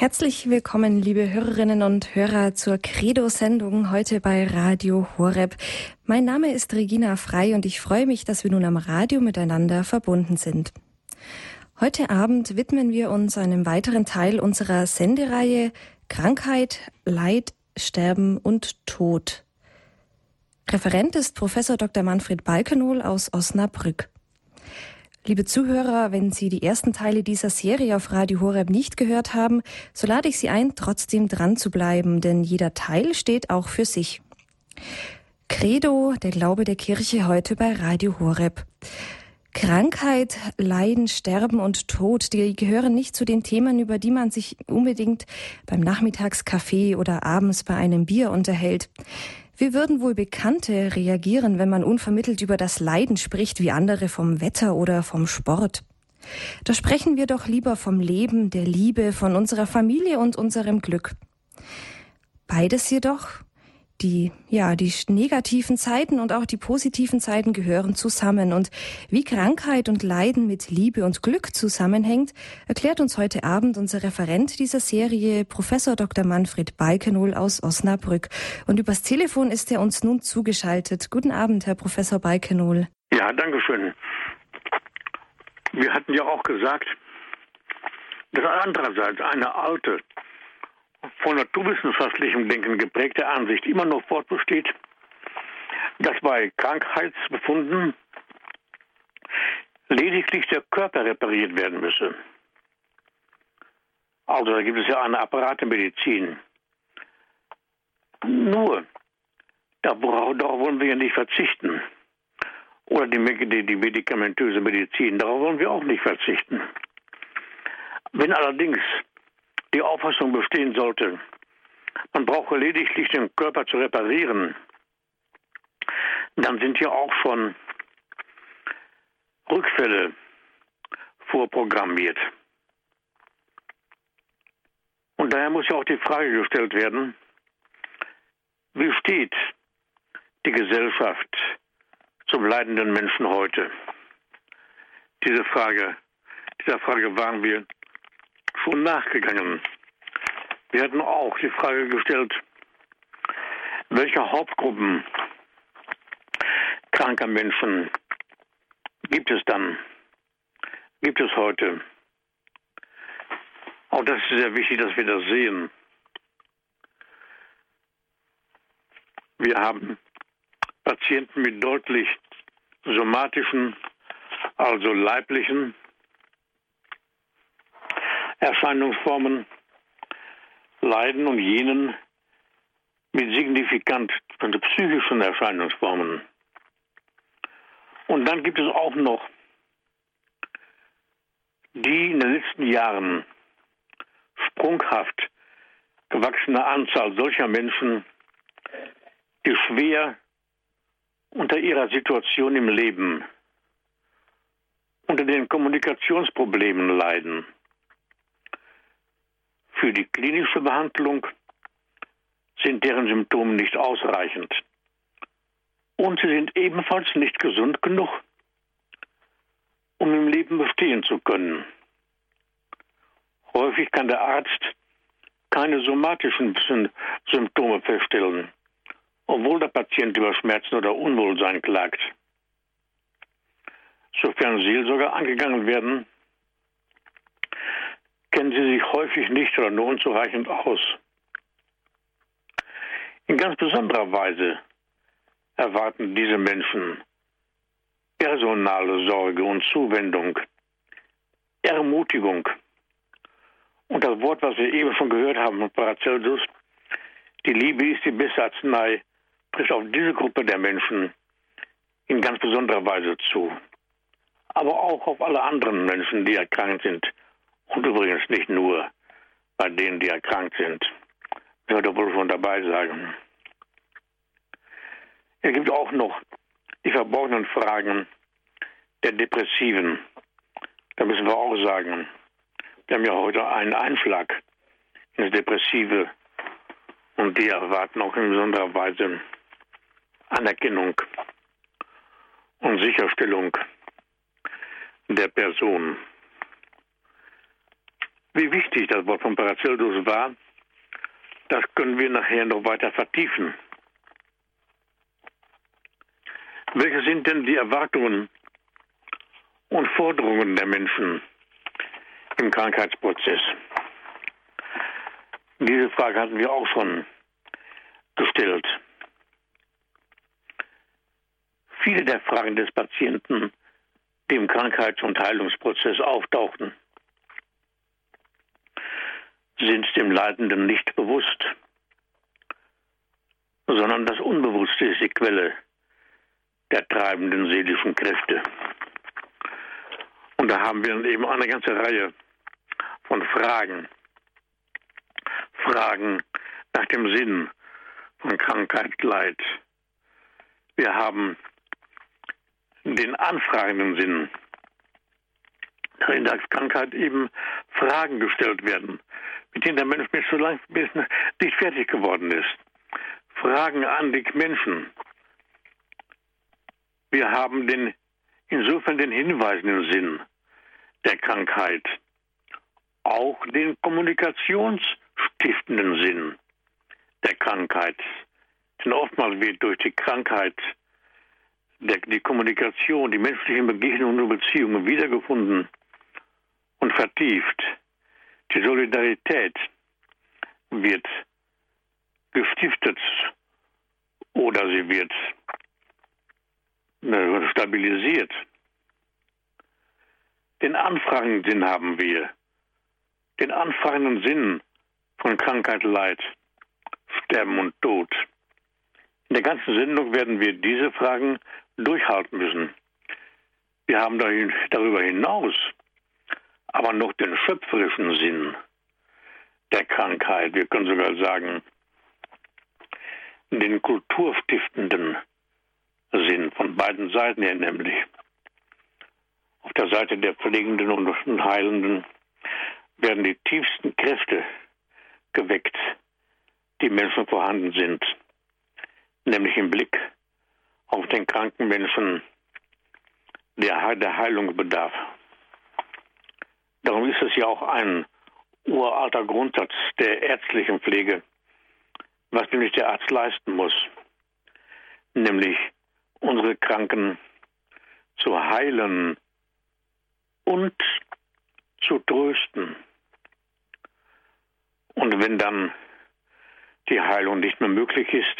Herzlich willkommen, liebe Hörerinnen und Hörer, zur Credo-Sendung heute bei Radio Horeb. Mein Name ist Regina Frei und ich freue mich, dass wir nun am Radio miteinander verbunden sind. Heute Abend widmen wir uns einem weiteren Teil unserer Sendereihe Krankheit, Leid, Sterben und Tod. Referent ist Professor Dr. Manfred Balkenohl aus Osnabrück. Liebe Zuhörer, wenn Sie die ersten Teile dieser Serie auf Radio Horeb nicht gehört haben, so lade ich Sie ein, trotzdem dran zu bleiben, denn jeder Teil steht auch für sich. Credo, der Glaube der Kirche heute bei Radio Horeb. Krankheit, Leiden, Sterben und Tod, die gehören nicht zu den Themen, über die man sich unbedingt beim Nachmittagskaffee oder abends bei einem Bier unterhält. Wie würden wohl Bekannte reagieren, wenn man unvermittelt über das Leiden spricht, wie andere vom Wetter oder vom Sport? Da sprechen wir doch lieber vom Leben, der Liebe, von unserer Familie und unserem Glück. Beides jedoch die, ja, die negativen Zeiten und auch die positiven Zeiten gehören zusammen. Und wie Krankheit und Leiden mit Liebe und Glück zusammenhängt, erklärt uns heute Abend unser Referent dieser Serie, Professor Dr. Manfred Balkenohl aus Osnabrück. Und übers Telefon ist er uns nun zugeschaltet. Guten Abend, Herr Professor Balkenohl. Ja, danke schön. Wir hatten ja auch gesagt, dass andererseits eine alte von naturwissenschaftlichem Denken geprägte Ansicht immer noch fortbesteht, dass bei Krankheitsbefunden lediglich der Körper repariert werden müsse. Also da gibt es ja eine Apparatemedizin. Nur, darauf, wollen wir ja nicht verzichten. Oder die, die, die medikamentöse Medizin, darauf wollen wir auch nicht verzichten. Wenn allerdings die Auffassung bestehen sollte, man brauche lediglich den Körper zu reparieren, dann sind ja auch schon Rückfälle vorprogrammiert. Und daher muss ja auch die Frage gestellt werden, wie steht die Gesellschaft zum leidenden Menschen heute? Diese Frage, dieser Frage waren wir schon nachgegangen. Wir hatten auch die Frage gestellt, welche Hauptgruppen kranker Menschen gibt es dann? Gibt es heute? Auch das ist sehr wichtig, dass wir das sehen. Wir haben Patienten mit deutlich somatischen, also leiblichen Erscheinungsformen leiden und jenen mit signifikant psychischen Erscheinungsformen. Und dann gibt es auch noch die in den letzten Jahren sprunghaft gewachsene Anzahl solcher Menschen, die schwer unter ihrer Situation im Leben, unter den Kommunikationsproblemen leiden für die klinische Behandlung sind deren Symptome nicht ausreichend. Und sie sind ebenfalls nicht gesund genug, um im Leben bestehen zu können. Häufig kann der Arzt keine somatischen Symptome feststellen, obwohl der Patient über Schmerzen oder Unwohlsein klagt. Sofern Seelsorger angegangen werden, kennen sie sich häufig nicht oder nur unzureichend aus. In ganz besonderer Weise erwarten diese Menschen personale Sorge und Zuwendung, Ermutigung. Und das Wort, was wir eben schon gehört haben von Paracelsus, die Liebe ist die beste Arznei, trifft auf diese Gruppe der Menschen in ganz besonderer Weise zu. Aber auch auf alle anderen Menschen, die erkrankt sind, und übrigens nicht nur bei denen, die erkrankt sind. Ich sollte wohl schon dabei sagen. Es gibt auch noch die verborgenen Fragen der Depressiven. Da müssen wir auch sagen, wir haben ja heute einen Einschlag ins Depressive und die erwarten auch in besonderer Weise Anerkennung und Sicherstellung der Person. Wie wichtig das Wort von Paracelsus war, das können wir nachher noch weiter vertiefen. Welche sind denn die Erwartungen und Forderungen der Menschen im Krankheitsprozess? Diese Frage hatten wir auch schon gestellt. Viele der Fragen des Patienten, die im Krankheits- und Heilungsprozess auftauchten, sind dem Leidenden nicht bewusst, sondern das Unbewusste ist die Quelle der treibenden seelischen Kräfte. Und da haben wir eben eine ganze Reihe von Fragen. Fragen nach dem Sinn von Krankheit, Leid. Wir haben den anfragenden Sinn, in der Krankheit eben Fragen gestellt werden, mit denen der Mensch bis so lange nicht fertig geworden ist. Fragen an die Menschen, wir haben den, insofern den hinweisenden Sinn der Krankheit, auch den kommunikationsstiftenden Sinn der Krankheit. Denn oftmals wird durch die Krankheit der, die Kommunikation, die menschlichen Begegnungen und Beziehungen wiedergefunden und vertieft. Die Solidarität wird gestiftet oder sie wird stabilisiert. Den anfragenden Sinn haben wir. Den anfragenden Sinn von Krankheit, Leid, Sterben und Tod. In der ganzen Sendung werden wir diese Fragen durchhalten müssen. Wir haben darüber hinaus aber noch den schöpferischen Sinn der Krankheit. Wir können sogar sagen, den kulturstiftenden sind, von beiden Seiten her nämlich. Auf der Seite der Pflegenden und Heilenden werden die tiefsten Kräfte geweckt, die Menschen vorhanden sind, nämlich im Blick auf den kranken Menschen, der der Heilung bedarf. Darum ist es ja auch ein uralter Grundsatz der ärztlichen Pflege, was nämlich der Arzt leisten muss, nämlich unsere Kranken zu heilen und zu trösten. Und wenn dann die Heilung nicht mehr möglich ist,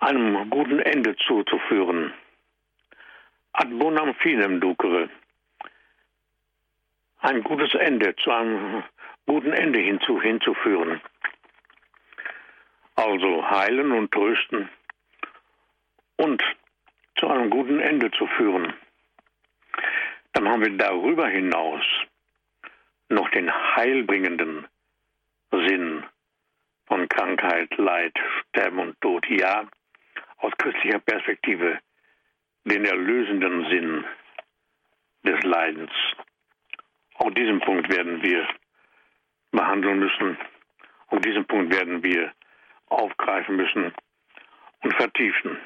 einem guten Ende zuzuführen. Ad bonam finem ducere. Ein gutes Ende zu einem guten Ende hinzu, hinzuführen. Also heilen und trösten und zu einem guten Ende zu führen. Dann haben wir darüber hinaus noch den heilbringenden Sinn von Krankheit, Leid, Sterben und Tod. Ja, aus christlicher Perspektive den erlösenden Sinn des Leidens. Auch diesen Punkt werden wir behandeln müssen. Auch diesen Punkt werden wir aufgreifen müssen und vertiefen.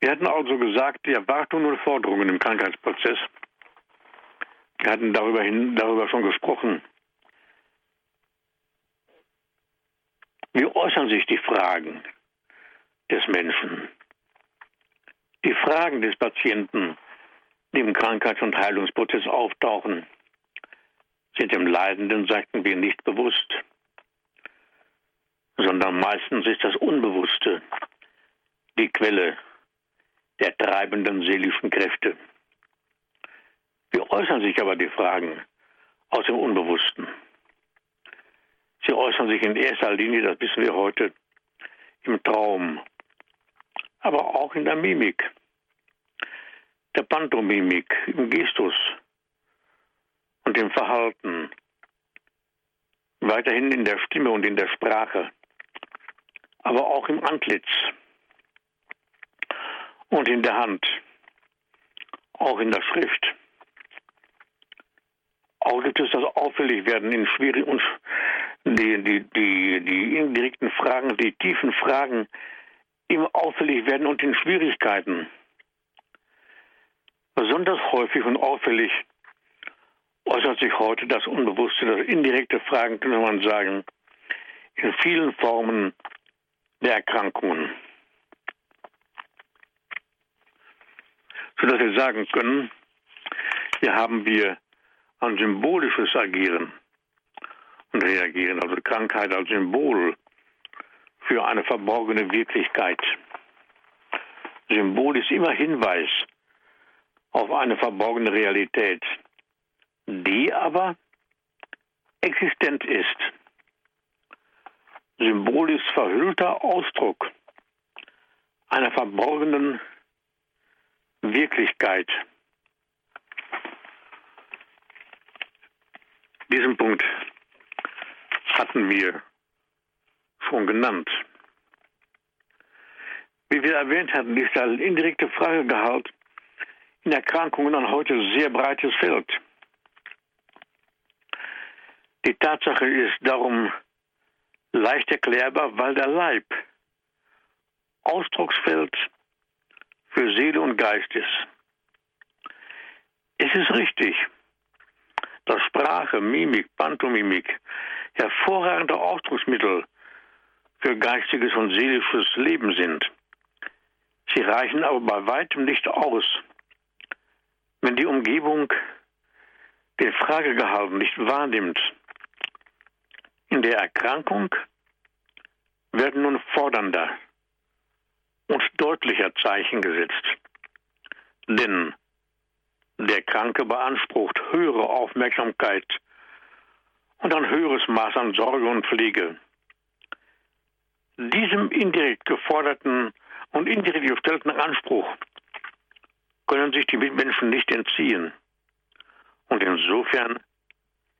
Wir hatten also gesagt, die Erwartungen und Forderungen im Krankheitsprozess. Wir hatten darüber, hin, darüber schon gesprochen. Wie äußern sich die Fragen des Menschen? Die Fragen des Patienten, die im Krankheits- und Heilungsprozess auftauchen, sind dem Leidenden, sagten wir, nicht bewusst, sondern meistens ist das Unbewusste die Quelle der treibenden seelischen Kräfte. Wie äußern sich aber die Fragen aus dem Unbewussten? Sie äußern sich in erster Linie, das wissen wir heute, im Traum, aber auch in der Mimik, der Pantomimik, im Gestus und im Verhalten, weiterhin in der Stimme und in der Sprache, aber auch im Antlitz und in der Hand, auch in der Schrift. Auch gibt es das Auffälligwerden in schwierigen die, die, die, die indirekten Fragen, die tiefen Fragen im Auffälligwerden und in Schwierigkeiten. Besonders häufig und auffällig äußert sich heute das unbewusste, das indirekte Fragen, könnte man sagen, in vielen Formen der Erkrankungen. Sodass wir sagen können, hier haben wir ein symbolisches Agieren und Reagieren, also Krankheit als Symbol für eine verborgene Wirklichkeit. Symbol ist immer Hinweis auf eine verborgene Realität, die aber existent ist. Symbol ist verhüllter Ausdruck einer verborgenen Wirklichkeit. Diesen Punkt hatten wir schon genannt. Wie wir erwähnt hatten, ist der indirekte Fragegehalt in Erkrankungen ein heute sehr breites Feld. Die Tatsache ist darum leicht erklärbar, weil der Leib Ausdrucksfeld für Seele und Geist ist. Es ist richtig, dass Sprache, Mimik, Pantomimik hervorragende Ausdrucksmittel für geistiges und seelisches Leben sind. Sie reichen aber bei weitem nicht aus, wenn die Umgebung den Fragegehalt nicht wahrnimmt. In der Erkrankung werden nun fordernder und deutlicher Zeichen gesetzt. Denn der Kranke beansprucht höhere Aufmerksamkeit und ein höheres Maß an Sorge und Pflege. Diesem indirekt geforderten und indirekt gestellten Anspruch können sich die Mitmenschen nicht entziehen. Und insofern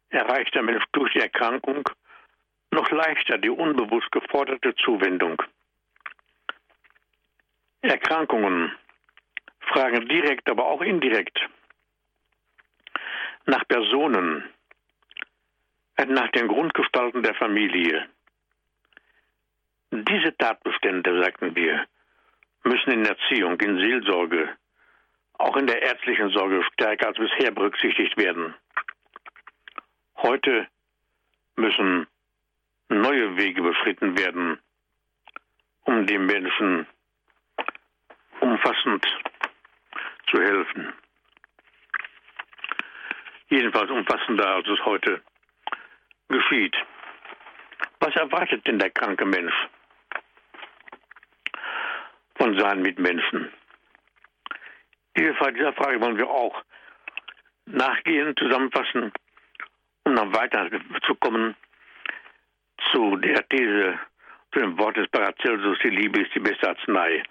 erreicht der Mensch durch die Erkrankung noch leichter die unbewusst geforderte Zuwendung. Erkrankungen fragen direkt, aber auch indirekt nach Personen, nach den Grundgestalten der Familie. Diese Tatbestände, sagten wir, müssen in Erziehung, in Seelsorge, auch in der ärztlichen Sorge stärker als bisher berücksichtigt werden. Heute müssen neue Wege beschritten werden, um dem Menschen umfassend zu helfen. Jedenfalls umfassender, als es heute geschieht. Was erwartet denn der kranke Mensch von seinen Mitmenschen? Frage, dieser Frage wollen wir auch nachgehen, zusammenfassen, um dann weiter zu kommen zu der These, zu dem Wort des Paracelsus, die Liebe ist die beste Arznei.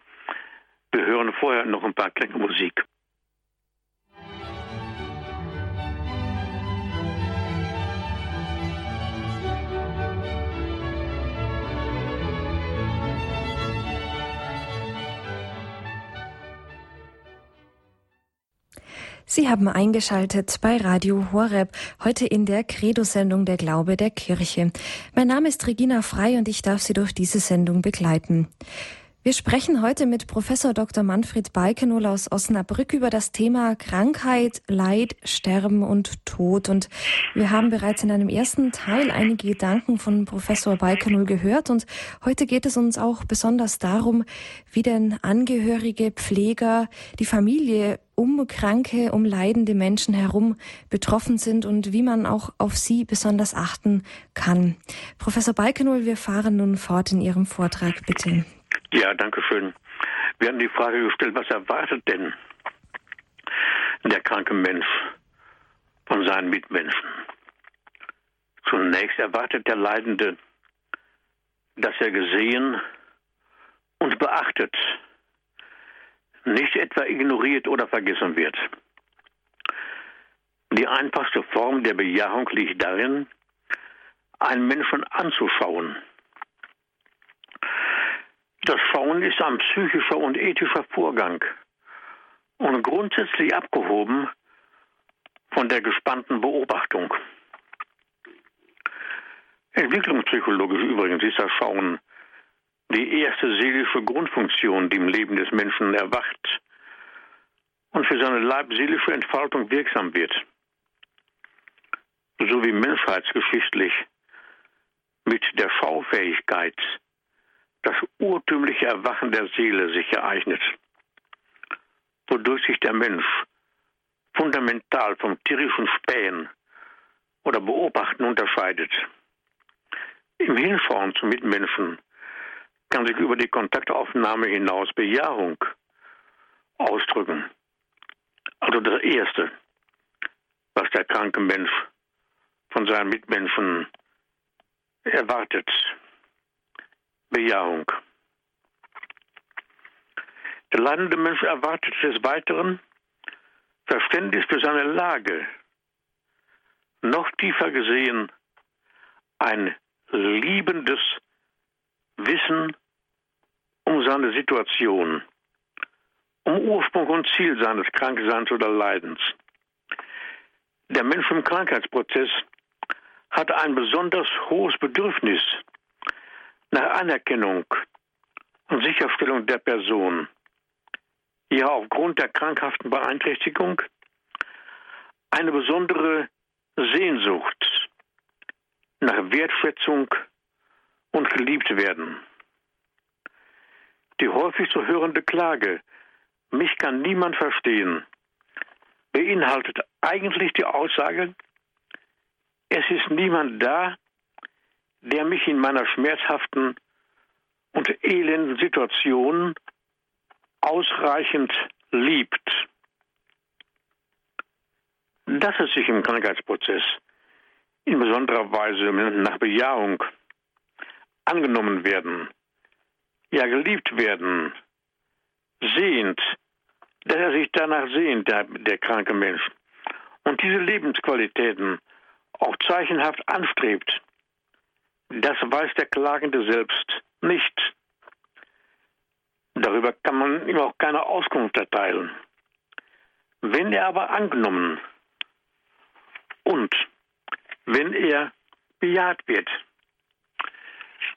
Wir hören vorher noch ein paar Klänge Musik. Sie haben eingeschaltet bei Radio Horeb, heute in der Credo-Sendung Der Glaube der Kirche. Mein Name ist Regina Frei und ich darf Sie durch diese Sendung begleiten. Wir sprechen heute mit Professor Dr. Manfred Balkenohl aus Osnabrück über das Thema Krankheit, Leid, Sterben und Tod. Und wir haben bereits in einem ersten Teil einige Gedanken von Professor Balkenohl gehört. Und heute geht es uns auch besonders darum, wie denn Angehörige, Pfleger, die Familie um kranke, um leidende Menschen herum betroffen sind und wie man auch auf sie besonders achten kann. Professor Balkenohl, wir fahren nun fort in Ihrem Vortrag, bitte. Ja, danke schön. Wir haben die Frage gestellt, was erwartet denn der kranke Mensch von seinen Mitmenschen? Zunächst erwartet der Leidende, dass er gesehen und beachtet, nicht etwa ignoriert oder vergessen wird. Die einfachste Form der Bejahung liegt darin, einen Menschen anzuschauen das Schauen ist ein psychischer und ethischer Vorgang und grundsätzlich abgehoben von der gespannten Beobachtung. Entwicklungspsychologisch übrigens ist das Schauen die erste seelische Grundfunktion, die im Leben des Menschen erwacht und für seine leibseelische Entfaltung wirksam wird. sowie menschheitsgeschichtlich mit der Schaufähigkeit das urtümliche Erwachen der Seele sich ereignet, wodurch sich der Mensch fundamental vom tierischen Spähen oder Beobachten unterscheidet. Im Hinschauen zum Mitmenschen kann sich über die Kontaktaufnahme hinaus Bejahung ausdrücken. Also das Erste, was der kranke Mensch von seinen Mitmenschen erwartet. Bejahung. Der leidende Mensch erwartet des Weiteren Verständnis für seine Lage. Noch tiefer gesehen ein liebendes Wissen um seine Situation, um Ursprung und Ziel seines Krankseins oder Leidens. Der Mensch im Krankheitsprozess hat ein besonders hohes Bedürfnis nach Anerkennung und Sicherstellung der Person. Ja, aufgrund der krankhaften Beeinträchtigung eine besondere Sehnsucht nach Wertschätzung und geliebt werden. Die häufig zu hörende Klage, mich kann niemand verstehen, beinhaltet eigentlich die Aussage, es ist niemand da, der mich in meiner schmerzhaften und elenden Situation ausreichend liebt. Dass es sich im Krankheitsprozess in besonderer Weise nach Bejahung angenommen werden, ja geliebt werden, sehnt, dass er sich danach sehnt, der, der kranke Mensch, und diese Lebensqualitäten auch zeichenhaft anstrebt, das weiß der Klagende selbst nicht. Darüber kann man ihm auch keine Auskunft erteilen. Wenn er aber angenommen und wenn er bejaht wird,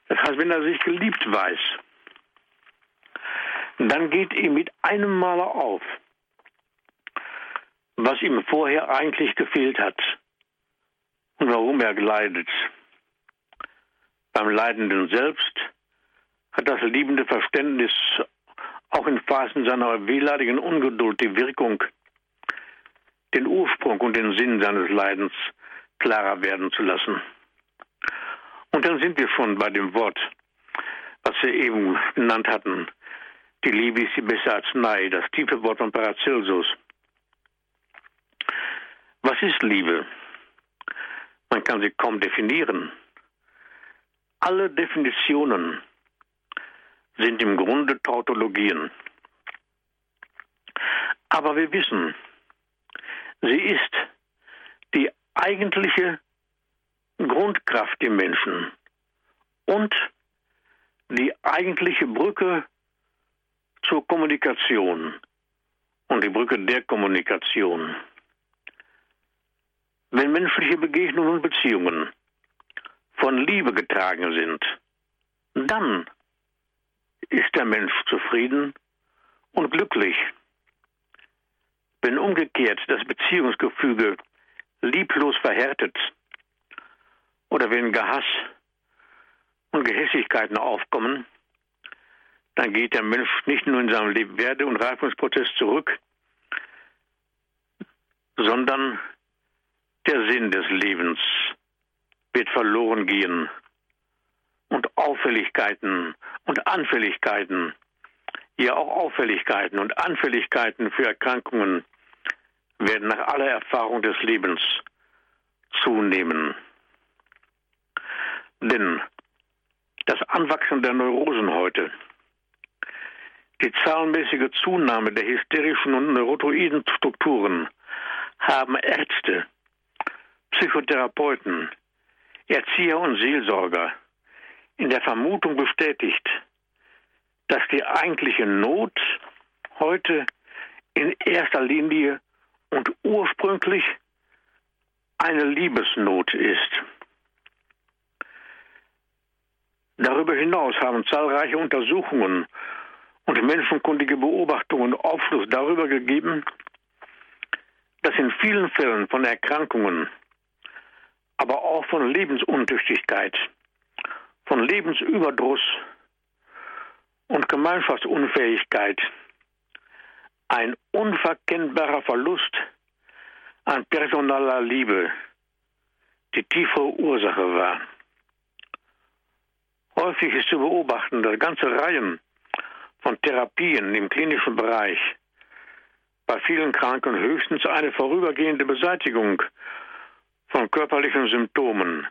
das heißt, wenn er sich geliebt weiß, dann geht ihm mit einem Male auf, was ihm vorher eigentlich gefehlt hat und warum er leidet. Beim Leidenden selbst hat das liebende Verständnis auch in Phasen seiner wehleidigen Ungeduld die Wirkung, den Ursprung und den Sinn seines Leidens klarer werden zu lassen. Und dann sind wir schon bei dem Wort, was wir eben genannt hatten. Die Liebe ist die bessere Arznei, das tiefe Wort von Paracelsus. Was ist Liebe? Man kann sie kaum definieren. Alle Definitionen sind im Grunde Tautologien. Aber wir wissen, sie ist die eigentliche Grundkraft im Menschen und die eigentliche Brücke zur Kommunikation und die Brücke der Kommunikation. Wenn menschliche Begegnungen und Beziehungen von Liebe getragen sind, dann ist der Mensch zufrieden und glücklich. Wenn umgekehrt das Beziehungsgefüge lieblos verhärtet oder wenn Gehass und Gehässigkeiten aufkommen, dann geht der Mensch nicht nur in seinem Werde- und Reifungsprozess zurück, sondern der Sinn des Lebens wird verloren gehen. Und Auffälligkeiten und Anfälligkeiten, ja auch Auffälligkeiten und Anfälligkeiten für Erkrankungen werden nach aller Erfahrung des Lebens zunehmen. Denn das Anwachsen der Neurosen heute, die zahlenmäßige Zunahme der hysterischen und neurotoiden Strukturen haben Ärzte, Psychotherapeuten, Erzieher und Seelsorger in der Vermutung bestätigt, dass die eigentliche Not heute in erster Linie und ursprünglich eine Liebesnot ist. Darüber hinaus haben zahlreiche Untersuchungen und menschenkundige Beobachtungen Aufschluss darüber gegeben, dass in vielen Fällen von Erkrankungen aber auch von Lebensuntüchtigkeit, von Lebensüberdruss und Gemeinschaftsunfähigkeit ein unverkennbarer Verlust an personaler Liebe die tiefere Ursache war. Häufig ist zu beobachten, dass ganze Reihen von Therapien im klinischen Bereich bei vielen Kranken höchstens eine vorübergehende Beseitigung von körperlichen Symptomen,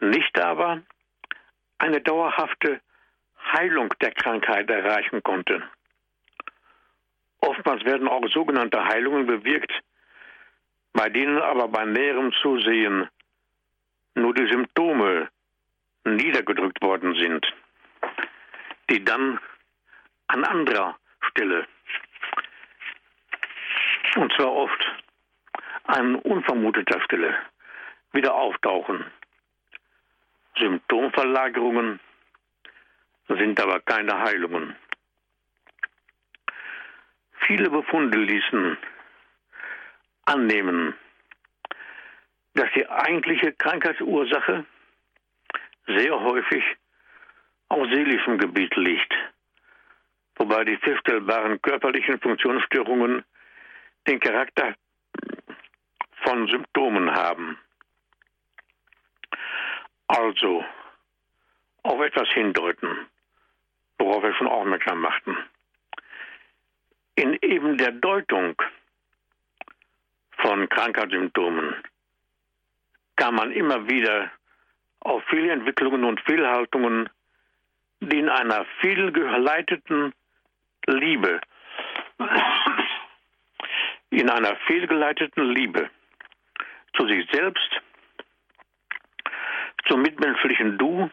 nicht aber eine dauerhafte Heilung der Krankheit erreichen konnte. Oftmals werden auch sogenannte Heilungen bewirkt, bei denen aber bei näherem Zusehen nur die Symptome niedergedrückt worden sind, die dann an anderer Stelle, und zwar oft an unvermuteter Stelle, wieder auftauchen. Symptomverlagerungen sind aber keine Heilungen. Viele Befunde ließen annehmen, dass die eigentliche Krankheitsursache sehr häufig auf seelischem Gebiet liegt, wobei die feststellbaren körperlichen Funktionsstörungen den Charakter von Symptomen haben. Also auf etwas hindeuten, worauf wir schon aufmerksam machten. In eben der Deutung von Krankheitssymptomen kam man immer wieder auf Fehlentwicklungen und Fehlhaltungen, die in einer fehlgeleiteten Liebe, in einer fehlgeleiteten Liebe zu sich selbst, zum mitmenschlichen Du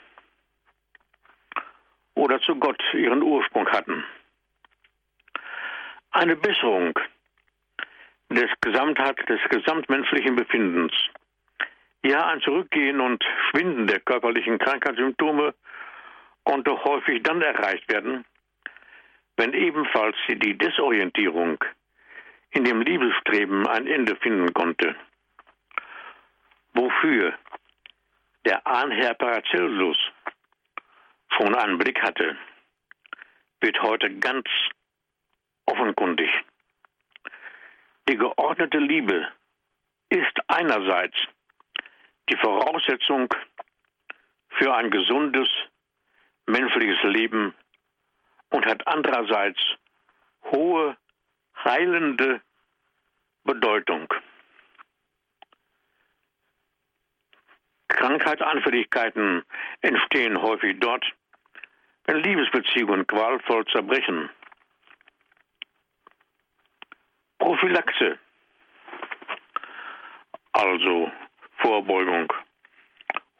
oder zu Gott ihren Ursprung hatten. Eine Besserung des, Gesamtheit, des gesamtmenschlichen Befindens ja, ein Zurückgehen und Schwinden der körperlichen Krankheitssymptome konnte häufig dann erreicht werden, wenn ebenfalls die Desorientierung in dem Liebesstreben ein Ende finden konnte. Wofür der Ahnherr Paracelsus schon einen Blick hatte, wird heute ganz offenkundig. Die geordnete Liebe ist einerseits die Voraussetzung für ein gesundes menschliches Leben und hat andererseits hohe heilende Bedeutung. Krankheitsanfälligkeiten entstehen häufig dort, wenn Liebesbeziehungen qualvoll zerbrechen. Prophylaxe, also Vorbeugung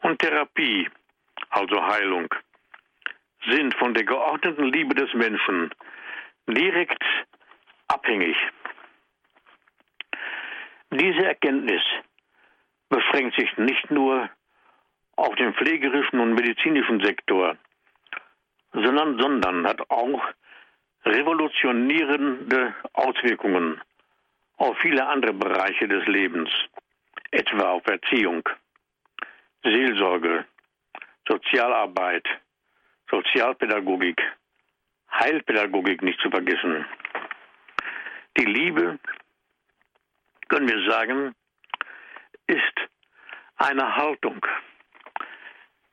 und Therapie, also Heilung, sind von der geordneten Liebe des Menschen direkt abhängig. Diese Erkenntnis beschränkt sich nicht nur auf den pflegerischen und medizinischen Sektor, sondern, sondern hat auch revolutionierende Auswirkungen auf viele andere Bereiche des Lebens etwa auf Erziehung, Seelsorge, Sozialarbeit, Sozialpädagogik, Heilpädagogik nicht zu vergessen. Die Liebe, können wir sagen, ist eine Haltung.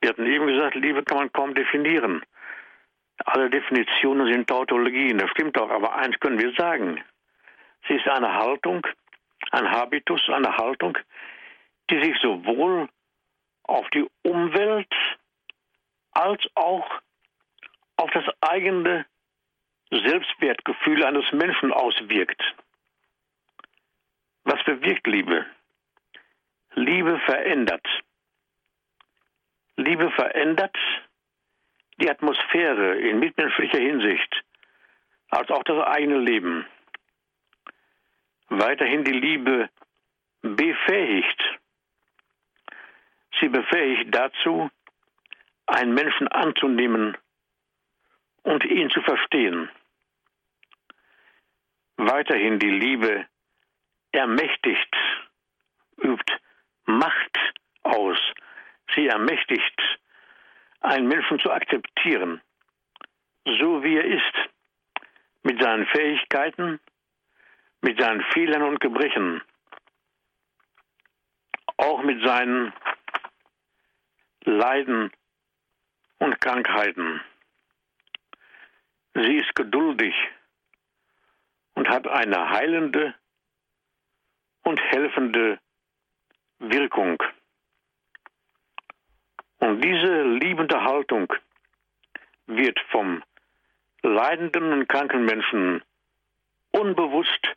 Wir hatten eben gesagt, Liebe kann man kaum definieren. Alle Definitionen sind Tautologien, das stimmt auch, aber eins können wir sagen. Sie ist eine Haltung, ein Habitus, eine Haltung, die sich sowohl auf die Umwelt als auch auf das eigene Selbstwertgefühl eines Menschen auswirkt. Was bewirkt Liebe? Liebe verändert. Liebe verändert die Atmosphäre in mitmenschlicher Hinsicht, als auch das eigene Leben. Weiterhin die Liebe befähigt, Sie befähigt dazu, einen Menschen anzunehmen und ihn zu verstehen. Weiterhin die Liebe ermächtigt, übt Macht sie ermächtigt, einen Menschen zu akzeptieren, so wie er ist, mit seinen Fähigkeiten, mit seinen Fehlern und Gebrechen, auch mit seinen Leiden und Krankheiten. Sie ist geduldig und hat eine heilende und helfende Wirkung. Und diese liebende Haltung wird vom leidenden und kranken Menschen unbewusst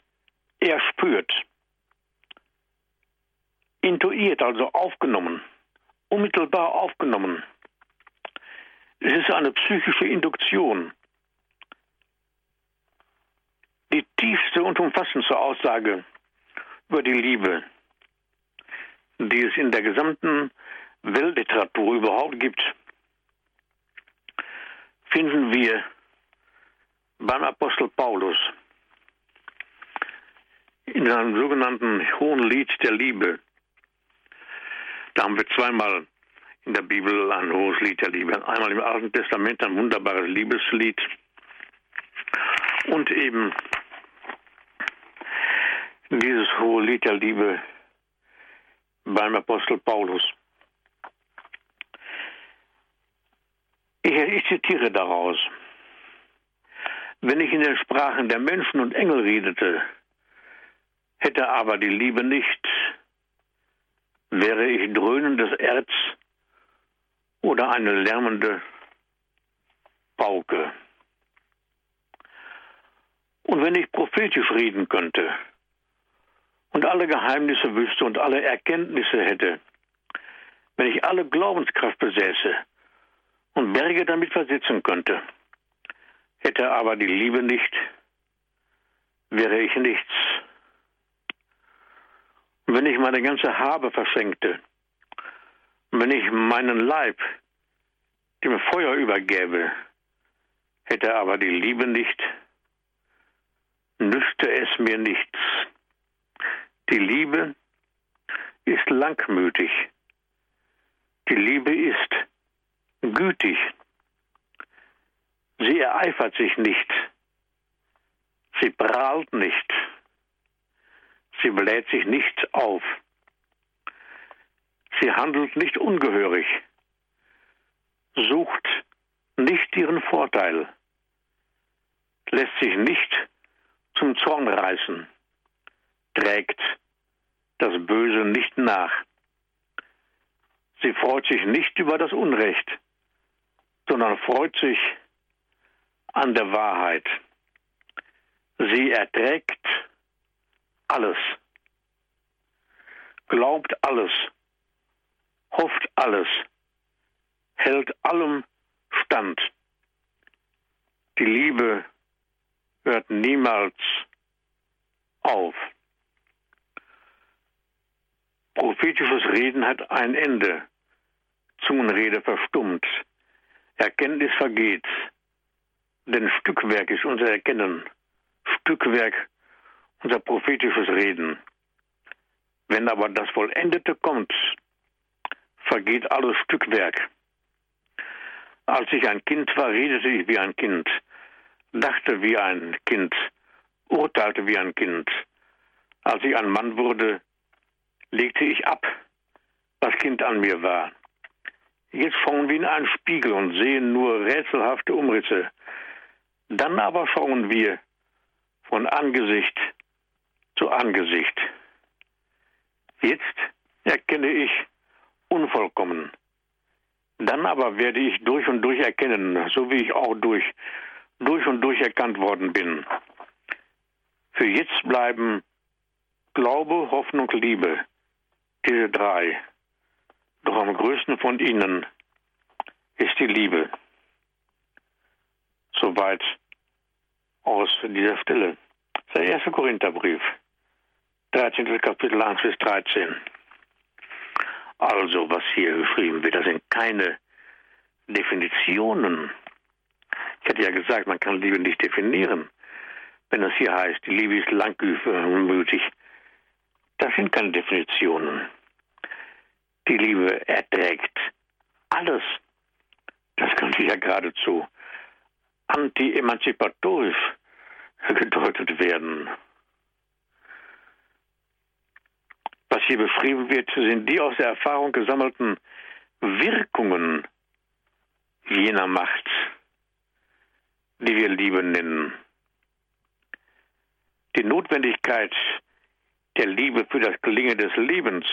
erspürt, intuiert, also aufgenommen, unmittelbar aufgenommen. Es ist eine psychische Induktion. Die tiefste und umfassendste Aussage über die Liebe, die es in der gesamten Weltliteratur überhaupt gibt, finden wir beim Apostel Paulus in seinem sogenannten Hohen Lied der Liebe. Da haben wir zweimal in der Bibel ein hohes Lied der Liebe. Einmal im Alten Testament ein wunderbares Liebeslied und eben dieses hohe Lied der Liebe beim Apostel Paulus. Ich, ich zitiere daraus. Wenn ich in den Sprachen der Menschen und Engel redete, hätte aber die Liebe nicht, wäre ich dröhnendes Erz oder eine lärmende Pauke. Und wenn ich prophetisch reden könnte und alle Geheimnisse wüsste und alle Erkenntnisse hätte, wenn ich alle Glaubenskraft besäße und Berge damit versetzen könnte, hätte aber die Liebe nicht, wäre ich nichts. Und wenn ich meine ganze Habe verschenkte, wenn ich meinen Leib dem Feuer übergäbe, hätte aber die Liebe nicht, nützte es mir nichts. Die Liebe ist langmütig. Die Liebe ist gütig. Sie ereifert sich nicht. Sie prahlt nicht. Sie bläht sich nicht auf. Sie handelt nicht ungehörig, sucht nicht ihren Vorteil, lässt sich nicht zum Zorn reißen, trägt das Böse nicht nach. Sie freut sich nicht über das Unrecht, sondern freut sich an der Wahrheit. Sie erträgt alles, glaubt alles, hofft alles, hält allem stand. Die Liebe hört niemals auf. Prophetisches Reden hat ein Ende. Zungenrede verstummt. Erkenntnis vergeht. Denn Stückwerk ist unser Erkennen. Stückwerk unser prophetisches Reden. Wenn aber das Vollendete kommt, vergeht alles Stückwerk. Als ich ein Kind war, redete ich wie ein Kind, dachte wie ein Kind, urteilte wie ein Kind. Als ich ein Mann wurde, legte ich ab, was Kind an mir war. Jetzt schauen wir in einen Spiegel und sehen nur rätselhafte Umrisse. Dann aber schauen wir von Angesicht zu Angesicht. Jetzt erkenne ich unvollkommen. Dann aber werde ich durch und durch erkennen, so wie ich auch durch, durch und durch erkannt worden bin. Für jetzt bleiben Glaube, Hoffnung, Liebe, diese drei. Doch am größten von ihnen ist die Liebe. Soweit aus dieser Stelle. Der erste Korintherbrief, 13. Kapitel 1 bis 13. Also, was hier geschrieben wird, das sind keine Definitionen. Ich hatte ja gesagt, man kann Liebe nicht definieren. Wenn das hier heißt, die Liebe ist langmütig, das sind keine Definitionen. Die Liebe erträgt geradezu anti-emanzipatorisch gedeutet werden. Was hier beschrieben wird, sind die aus der Erfahrung gesammelten Wirkungen jener Macht, die wir Liebe nennen. Die Notwendigkeit der Liebe für das Gelingen des Lebens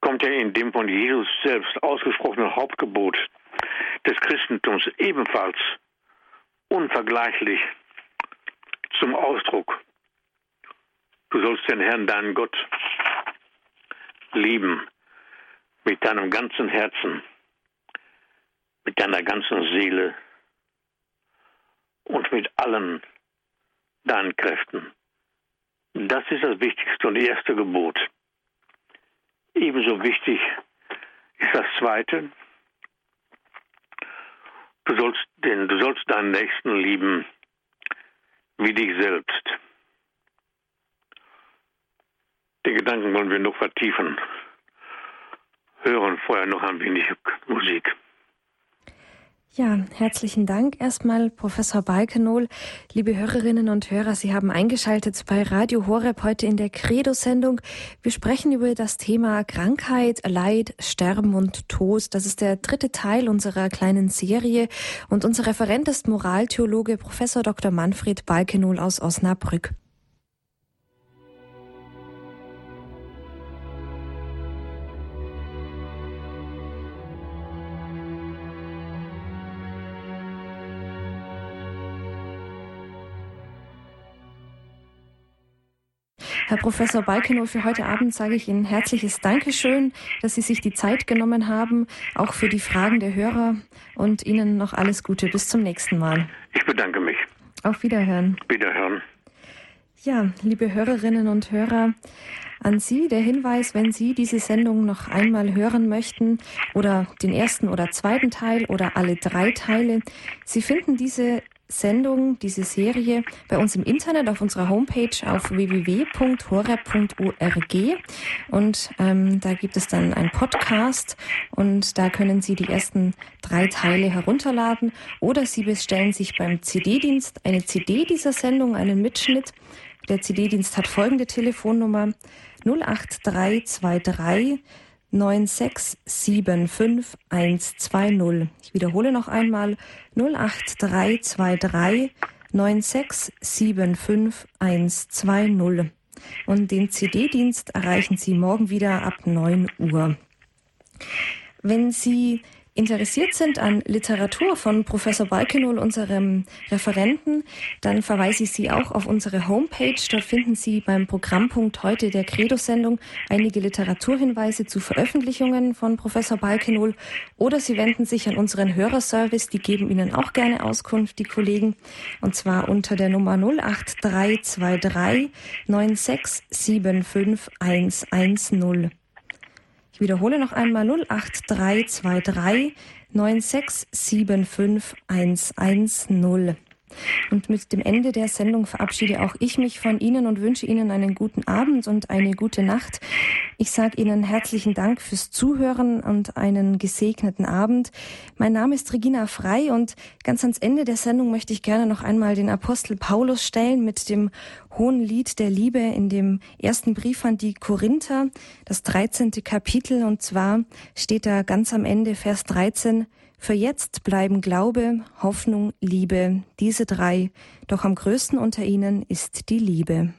kommt ja in dem von Jesus selbst ausgesprochenen Hauptgebot des Christentums ebenfalls unvergleichlich zum Ausdruck. Du sollst den Herrn, deinen Gott, lieben mit deinem ganzen Herzen, mit deiner ganzen Seele und mit allen deinen Kräften. Das ist das wichtigste und erste Gebot. Ebenso wichtig ist das zweite. Du sollst, den, du sollst deinen Nächsten lieben wie dich selbst. Den Gedanken wollen wir noch vertiefen. Hören vorher noch ein wenig Musik. Ja, herzlichen Dank erstmal, Professor Balkenol. Liebe Hörerinnen und Hörer, Sie haben eingeschaltet bei Radio Horeb heute in der Credo-Sendung. Wir sprechen über das Thema Krankheit, Leid, Sterben und Tod. Das ist der dritte Teil unserer kleinen Serie und unser Referent ist Moraltheologe Professor Dr. Manfred Balkenol aus Osnabrück. Herr Professor Balkenow, für heute Abend sage ich Ihnen herzliches Dankeschön, dass Sie sich die Zeit genommen haben, auch für die Fragen der Hörer und Ihnen noch alles Gute. Bis zum nächsten Mal. Ich bedanke mich. Auf Wiederhören. Wiederhören. Ja, liebe Hörerinnen und Hörer, an Sie der Hinweis, wenn Sie diese Sendung noch einmal hören möchten oder den ersten oder zweiten Teil oder alle drei Teile. Sie finden diese Sendung, diese Serie bei uns im Internet auf unserer Homepage auf www.horeb.org und ähm, da gibt es dann einen Podcast und da können Sie die ersten drei Teile herunterladen oder Sie bestellen sich beim CD-Dienst eine CD dieser Sendung, einen Mitschnitt. Der CD-Dienst hat folgende Telefonnummer 08323 9675120. Ich wiederhole noch einmal 08323 9675120. Und den CD-Dienst erreichen Sie morgen wieder ab 9 Uhr. Wenn Sie interessiert sind an Literatur von Professor Balkenol, unserem Referenten, dann verweise ich Sie auch auf unsere Homepage. Dort finden Sie beim Programmpunkt heute der Credo-Sendung einige Literaturhinweise zu Veröffentlichungen von Professor Balkenol oder Sie wenden sich an unseren Hörerservice. Die geben Ihnen auch gerne Auskunft, die Kollegen, und zwar unter der Nummer 08323 9675 110. Ich wiederhole noch einmal 08323 9675 110. Und mit dem Ende der Sendung verabschiede auch ich mich von Ihnen und wünsche Ihnen einen guten Abend und eine gute Nacht. Ich sage Ihnen herzlichen Dank fürs Zuhören und einen gesegneten Abend. Mein Name ist Regina Frei und ganz ans Ende der Sendung möchte ich gerne noch einmal den Apostel Paulus stellen mit dem Hohen Lied der Liebe in dem ersten Brief an die Korinther, das 13. Kapitel. Und zwar steht da ganz am Ende Vers 13, für jetzt bleiben Glaube, Hoffnung, Liebe, diese drei, doch am größten unter ihnen ist die Liebe.